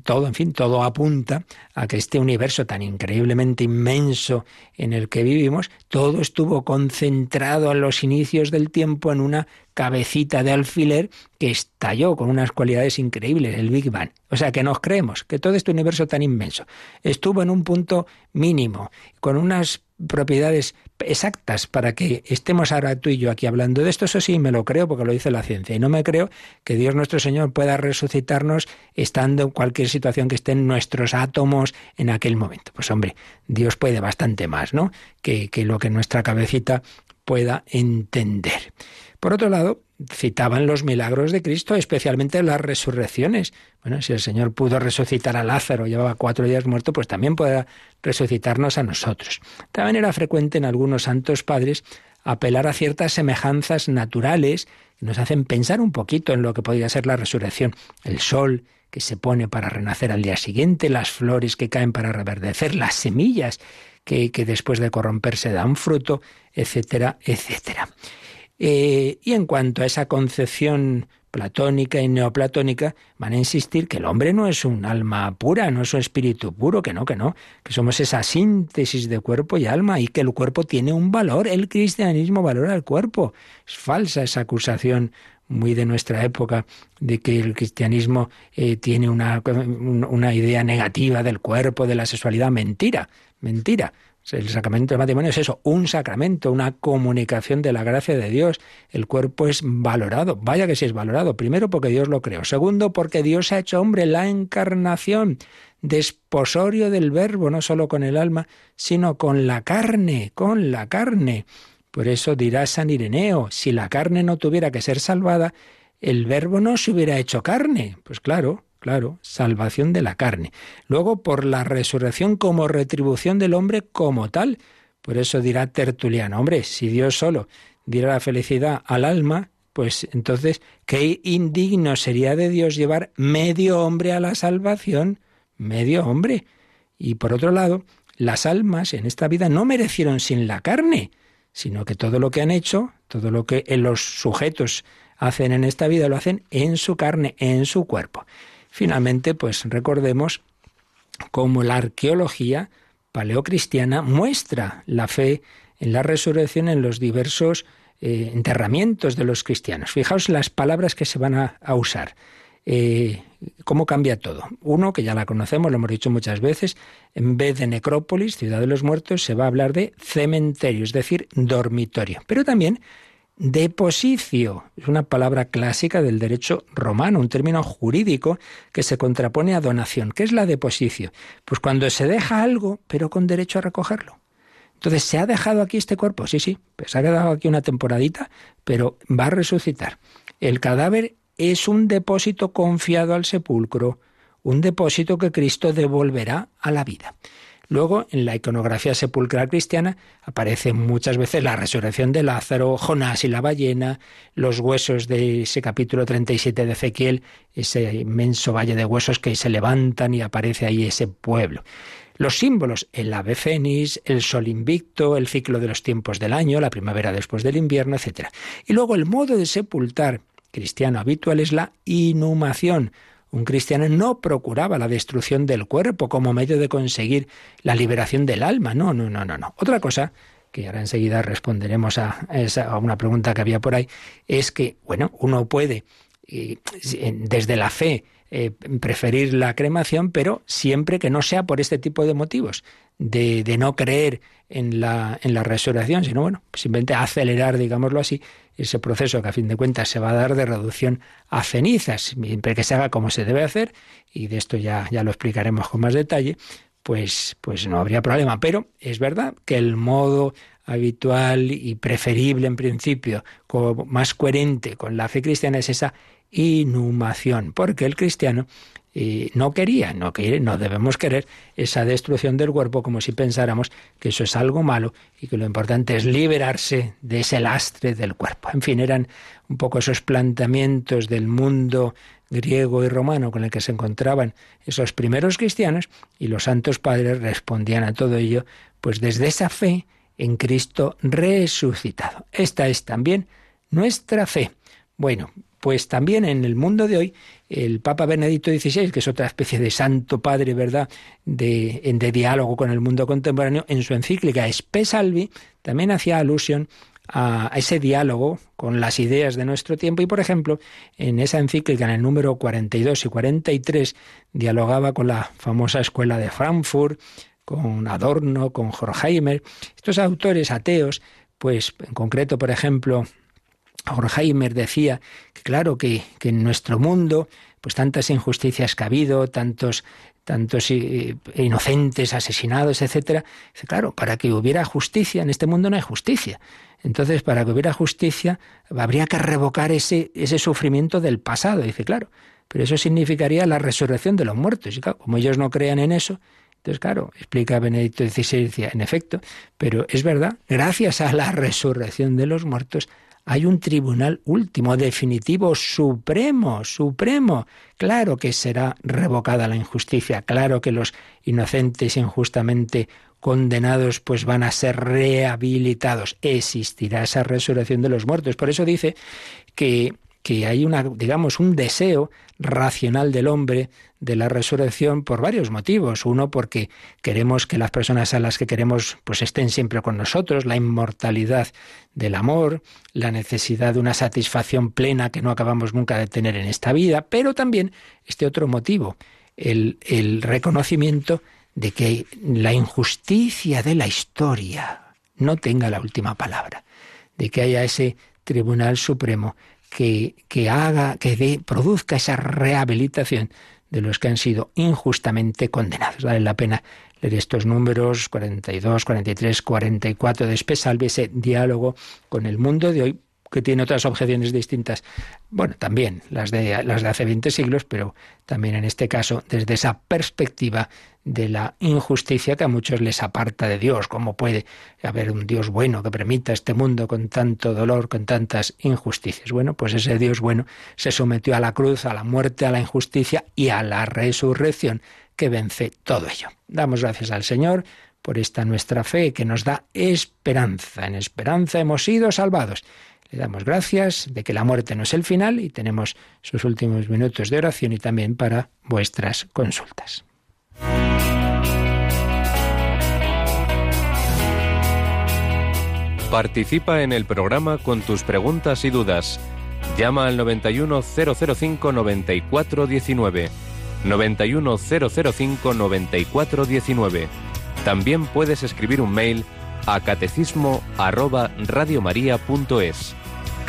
todo, en fin, todo apunta a que este universo tan increíblemente inmenso en el que vivimos, todo estuvo concentrado a los inicios del tiempo en una cabecita de alfiler que estalló con unas cualidades increíbles, el Big Bang. O sea, que nos creemos que todo este universo tan inmenso estuvo en un punto mínimo, con unas propiedades exactas para que estemos ahora tú y yo aquí hablando de esto, eso sí me lo creo porque lo dice la ciencia. Y no me creo que Dios nuestro Señor pueda resucitarnos estando en cualquier situación que estén nuestros átomos en aquel momento. Pues hombre, Dios puede bastante más, ¿no? Que, que lo que nuestra cabecita pueda entender. Por otro lado, citaban los milagros de Cristo, especialmente las resurrecciones. Bueno, si el Señor pudo resucitar a Lázaro, llevaba cuatro días muerto, pues también puede resucitarnos a nosotros. También era frecuente en algunos santos padres apelar a ciertas semejanzas naturales que nos hacen pensar un poquito en lo que podría ser la resurrección. El sol que se pone para renacer al día siguiente, las flores que caen para reverdecer, las semillas que después de corromperse dan fruto, etcétera, etcétera. Eh, y en cuanto a esa concepción platónica y neoplatónica, van a insistir que el hombre no es un alma pura, no es un espíritu puro, que no, que no, que somos esa síntesis de cuerpo y alma y que el cuerpo tiene un valor, el cristianismo valora el cuerpo. Es falsa esa acusación muy de nuestra época de que el cristianismo eh, tiene una, una idea negativa del cuerpo, de la sexualidad. Mentira, mentira. El sacramento del matrimonio es eso, un sacramento, una comunicación de la gracia de Dios. El cuerpo es valorado, vaya que sí es valorado. Primero porque Dios lo creó. Segundo porque Dios ha hecho hombre, la encarnación, desposorio del verbo, no solo con el alma, sino con la carne, con la carne. Por eso dirá San Ireneo, si la carne no tuviera que ser salvada, el verbo no se hubiera hecho carne. Pues claro, Claro, salvación de la carne. Luego, por la resurrección como retribución del hombre como tal. Por eso dirá Tertuliano, hombre, si Dios solo diera la felicidad al alma, pues entonces, qué indigno sería de Dios llevar medio hombre a la salvación, medio hombre. Y por otro lado, las almas en esta vida no merecieron sin la carne, sino que todo lo que han hecho, todo lo que los sujetos hacen en esta vida, lo hacen en su carne, en su cuerpo. Finalmente, pues recordemos cómo la arqueología paleocristiana muestra la fe en la resurrección en los diversos eh, enterramientos de los cristianos. Fijaos las palabras que se van a, usar. Eh, ¿Cómo cambia todo? Uno, que ya la conocemos, lo hemos dicho muchas veces, en vez de necrópolis, ciudad de los muertos, se va a hablar de cementerio, es decir, dormitorio. Pero también Deposicio es una palabra clásica del derecho romano, un término jurídico que se contrapone a donación. ¿Qué es la deposicio? Pues cuando se deja algo, pero con derecho a recogerlo. Entonces, ¿se ha dejado aquí este cuerpo? Sí, sí, pues se ha quedado aquí una temporadita, pero va a resucitar. El cadáver es un depósito confiado al sepulcro, un depósito que Cristo devolverá a la vida. Luego, en la iconografía sepulcral cristiana aparece muchas veces la resurrección de Lázaro, Jonás y la ballena, los huesos de ese capítulo 37 de Ezequiel, ese inmenso valle de huesos que se levantan y aparece ahí ese pueblo. Los símbolos, el ave fénix, el sol invicto, el ciclo de los tiempos del año, la primavera después del invierno, etc. Y luego el modo de sepultar cristiano habitual es la inhumación, un cristiano no procuraba la destrucción del cuerpo como medio de conseguir la liberación del alma. No, no, no, no, no. Otra cosa que ahora enseguida responderemos a, esa, a una pregunta que había por ahí, es que, bueno, uno puede, desde la fe, eh, preferir la cremación, pero siempre que no sea por este tipo de motivos, de, de no creer en la, en la resurrección, sino bueno, simplemente acelerar, digámoslo así, ese proceso que a fin de cuentas se va a dar de reducción a cenizas, siempre que se haga como se debe hacer, y de esto ya, ya lo explicaremos con más detalle, pues, pues no habría problema. Pero es verdad que el modo habitual y preferible en principio, como más coherente con la fe cristiana es esa inhumación, porque el cristiano eh, no quería, no, no debemos querer esa destrucción del cuerpo como si pensáramos que eso es algo malo y que lo importante es liberarse de ese lastre del cuerpo. En fin, eran un poco esos planteamientos del mundo griego y romano con el que se encontraban esos primeros cristianos y los santos padres respondían a todo ello pues desde esa fe en Cristo resucitado. Esta es también nuestra fe. Bueno, pues también en el mundo de hoy, el Papa Benedicto XVI, que es otra especie de santo padre, ¿verdad?, de, de diálogo con el mundo contemporáneo, en su encíclica Spe Salvi, también hacía alusión a ese diálogo con las ideas de nuestro tiempo y, por ejemplo, en esa encíclica, en el número 42 y 43, dialogaba con la famosa escuela de Frankfurt, con Adorno, con Horkheimer, estos autores ateos, pues en concreto, por ejemplo, Horkheimer decía que claro que, en nuestro mundo, pues tantas injusticias que ha habido, tantos tantos eh, inocentes asesinados, etcétera. Claro, para que hubiera justicia en este mundo no hay justicia. Entonces, para que hubiera justicia, habría que revocar ese, ese sufrimiento del pasado. Dice, claro, pero eso significaría la resurrección de los muertos. Y claro, como ellos no crean en eso, entonces, claro, explica Benedicto XVI, en efecto, pero es verdad, gracias a la resurrección de los muertos, hay un tribunal último, definitivo, supremo, supremo. Claro que será revocada la injusticia, claro que los inocentes injustamente condenados pues van a ser rehabilitados. Existirá esa resurrección de los muertos. Por eso dice que que hay una, digamos, un deseo racional del hombre de la resurrección por varios motivos. Uno, porque queremos que las personas a las que queremos pues estén siempre con nosotros, la inmortalidad del amor, la necesidad de una satisfacción plena que no acabamos nunca de tener en esta vida, pero también este otro motivo, el, el reconocimiento de que la injusticia de la historia no tenga la última palabra, de que haya ese Tribunal Supremo que, que haga, que dé, produzca esa rehabilitación de los que han sido injustamente condenados. Vale la pena leer estos números 42, 43, 44 de Espesalve, ese diálogo con el mundo de hoy, que tiene otras objeciones distintas. Bueno, también las de, las de hace 20 siglos, pero también en este caso desde esa perspectiva de la injusticia que a muchos les aparta de Dios. ¿Cómo puede haber un Dios bueno que permita este mundo con tanto dolor, con tantas injusticias? Bueno, pues ese Dios bueno se sometió a la cruz, a la muerte, a la injusticia y a la resurrección que vence todo ello. Damos gracias al Señor por esta nuestra fe que nos da esperanza. En esperanza hemos sido salvados. Le damos gracias de que la muerte no es el final y tenemos sus últimos minutos de oración y también para vuestras consultas. Participa en el programa con tus preguntas y dudas. Llama al 91005 9419. 91005 9419. También puedes escribir un mail a catecismo arroba radiomaria.es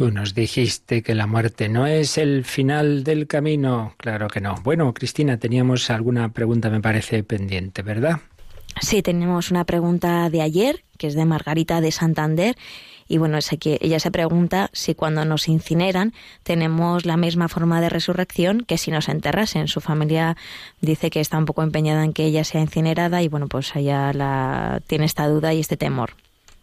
Tú nos dijiste que la muerte no es el final del camino. Claro que no. Bueno, Cristina, teníamos alguna pregunta, me parece, pendiente, ¿verdad? Sí, tenemos una pregunta de ayer, que es de Margarita de Santander. Y bueno, es que ella se pregunta si cuando nos incineran tenemos la misma forma de resurrección que si nos enterrasen. Su familia dice que está un poco empeñada en que ella sea incinerada y bueno, pues ella la, tiene esta duda y este temor.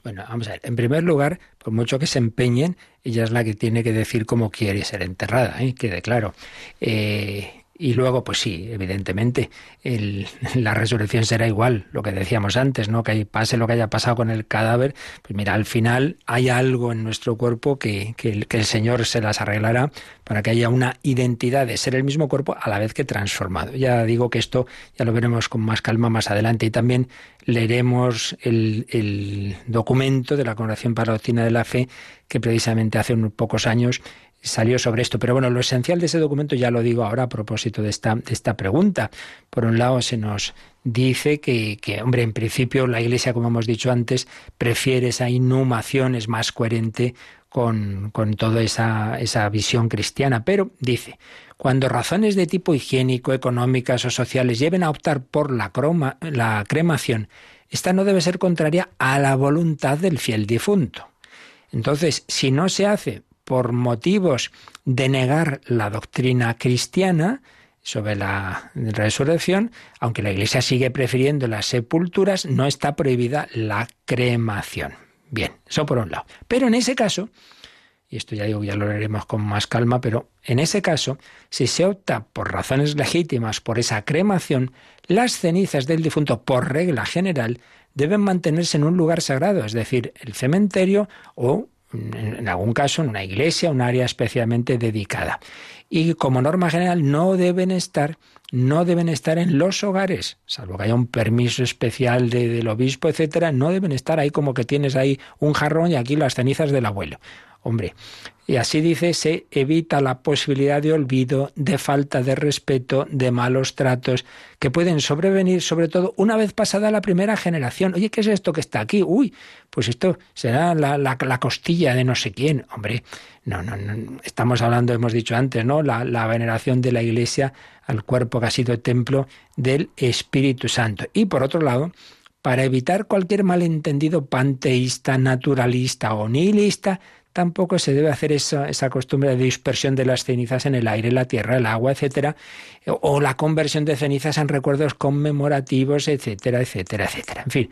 Bueno, vamos a ver. En primer lugar, por mucho que se empeñen, ella es la que tiene que decir cómo quiere ser enterrada, ¿eh? quede claro. Eh, y luego, pues sí, evidentemente, la resurrección será igual, lo que decíamos antes, ¿no? Que pase lo que haya pasado con el cadáver, pues mira, al final hay algo en nuestro cuerpo que, que, el, el Señor se las arreglará para que haya una identidad de ser el mismo cuerpo a la vez que transformado. Ya digo que esto ya lo veremos con más calma más adelante y también leeremos el, el documento de la Congregación para de la Fe que precisamente hace unos pocos años salió sobre esto. Pero bueno, lo esencial de ese documento ya lo digo ahora a propósito de esta, de esta pregunta. Por un lado se nos dice que, que, hombre, en principio la Iglesia, como hemos dicho antes, prefiere esa inhumación, es más coherente con, con toda esa, esa visión cristiana. Pero dice, cuando razones de tipo higiénico, económicas o sociales lleven a optar por la, croma, la cremación, esta no debe ser contraria a la voluntad del fiel difunto. Entonces, si no se hace por motivos de negar la doctrina cristiana sobre la resurrección, aunque la Iglesia sigue prefiriendo las sepulturas, no está prohibida la cremación. Bien, eso por un lado. Pero en ese caso, y esto ya digo, ya lo leeremos con más calma, pero en ese caso, si se opta por razones legítimas por esa cremación, las cenizas del difunto, por regla general, deben mantenerse en un lugar sagrado, es decir, el cementerio o en algún caso en una iglesia, un área especialmente dedicada. Y como norma general no deben estar, no deben estar en los hogares, salvo que haya un permiso especial del obispo, etcétera, no deben estar ahí como que tienes ahí un jarrón y aquí las cenizas del abuelo. Hombre, y así dice, se evita la posibilidad de olvido, de falta de respeto, de malos tratos, que pueden sobrevenir sobre todo una vez pasada la primera generación. Oye, ¿qué es esto que está aquí? Uy, pues esto será la, la, costilla de no sé quién. Hombre, no, no, no, estamos hablando, hemos dicho antes, ¿no? La, la veneración de la Iglesia al cuerpo que ha sido templo del Espíritu Santo. Y por otro lado, para evitar cualquier malentendido panteísta, naturalista o nihilista, tampoco se debe hacer esa, esa, costumbre de dispersión de las cenizas en el aire, la tierra, el agua, etcétera, o la conversión de cenizas en recuerdos conmemorativos, etcétera, etcétera, etcétera. En fin,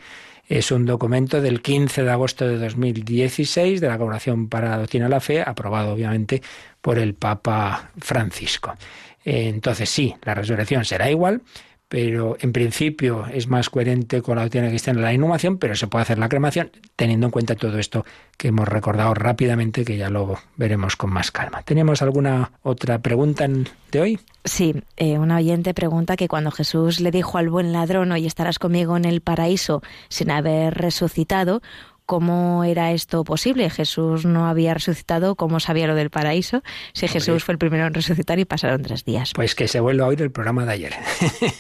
es un documento del 15 de agosto de 2016 de la Congregación para la Doctrina de la Fe, aprobado obviamente por el Papa Francisco. Entonces sí, la resurrección será igual, pero en principio es más coherente con la doctrina cristiana la inhumación, pero se puede hacer la cremación teniendo en cuenta todo esto que hemos recordado rápidamente, que ya lo veremos con más calma. ¿Tenemos alguna otra pregunta de hoy? Sí, eh, una oyente pregunta que cuando Jesús le dijo al buen ladrón, hoy estarás conmigo en el paraíso sin haber resucitado, ¿Cómo era esto posible? Jesús no había resucitado, ¿cómo sabía lo del paraíso? Si Jesús fue el primero en resucitar y pasaron tres días. Pues que se vuelva a oír el programa de ayer.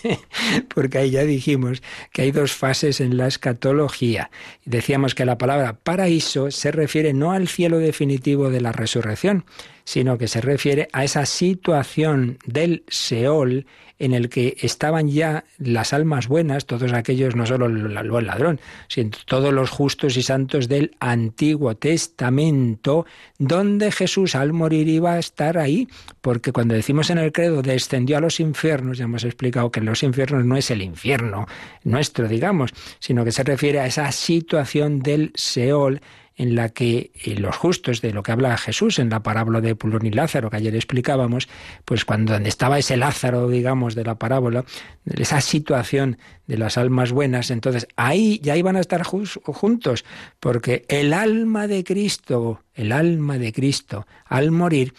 Porque ahí ya dijimos que hay dos fases en la escatología. Decíamos que la palabra paraíso se refiere no al cielo definitivo de la resurrección, sino que se refiere a esa situación del Seol en el que estaban ya las almas buenas, todos aquellos, no solo el ladrón, sino todos los justos y santos del Antiguo Testamento, donde Jesús al morir iba a estar ahí, porque cuando decimos en el credo descendió a los infiernos, ya hemos explicado que los infiernos no es el infierno nuestro, digamos, sino que se refiere a esa situación del Seol en la que eh, los justos, de lo que habla Jesús en la parábola de Pulón y Lázaro, que ayer explicábamos, pues cuando donde estaba ese Lázaro, digamos, de la parábola, esa situación de las almas buenas, entonces ahí ya iban a estar juntos, porque el alma de Cristo, el alma de Cristo, al morir,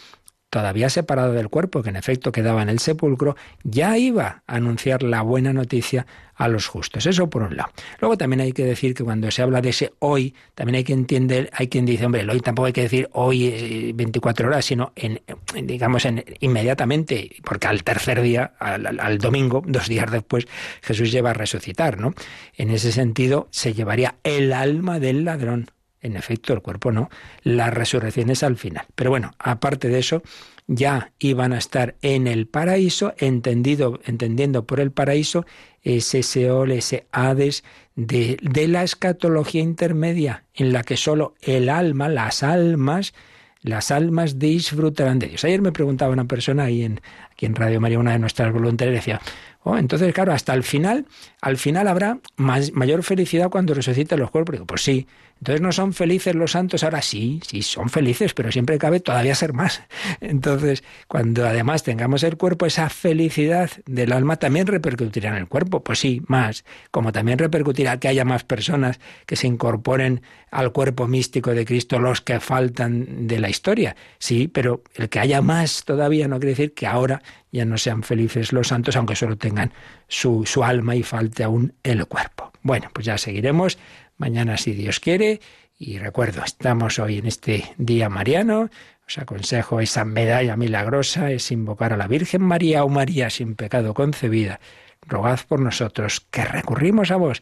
todavía separado del cuerpo, que en efecto quedaba en el sepulcro, ya iba a anunciar la buena noticia a los justos. Eso por un lado. Luego también hay que decir que cuando se habla de ese hoy, también hay que entender, hay quien dice, hombre, el hoy tampoco hay que decir hoy 24 horas, sino en, digamos, en, inmediatamente, porque al tercer día, al, al domingo, dos días después, Jesús lleva a resucitar, ¿no? En ese sentido, se llevaría el alma del ladrón En efecto, el cuerpo no. La resurrección es al final. Pero bueno, aparte de eso, ya iban a estar en el paraíso, entendido, entendiendo por el paraíso ese Seol, ese Hades de, de la escatología intermedia, en la que solo el alma, las almas, las almas disfrutarán de Dios. Ayer me preguntaba una persona ahí en, aquí Radio María, una de nuestras voluntarias, decía, oh, entonces claro, hasta el final, al final habrá mayor felicidad cuando resuciten los cuerpos. Digo, pues sí, entonces no son felices los santos, ahora sí, sí son felices, pero siempre cabe todavía ser más. Entonces, cuando además tengamos el cuerpo, esa felicidad del alma también repercutirá en el cuerpo, pues sí, más, como también repercutirá que haya más personas que se incorporen al cuerpo místico de Cristo, los que faltan de la historia. Sí, pero el que haya más todavía no quiere decir que ahora ya no sean felices los santos, aunque solo tengan su, su alma y falte aún el cuerpo. Bueno, pues ya seguiremos mañana si Dios quiere. Y recuerdo, estamos hoy en este día mariano. Os aconsejo esa medalla milagrosa, es invocar a la Virgen María o María sin pecado concebida. Rogad por nosotros, que recurrimos a vos.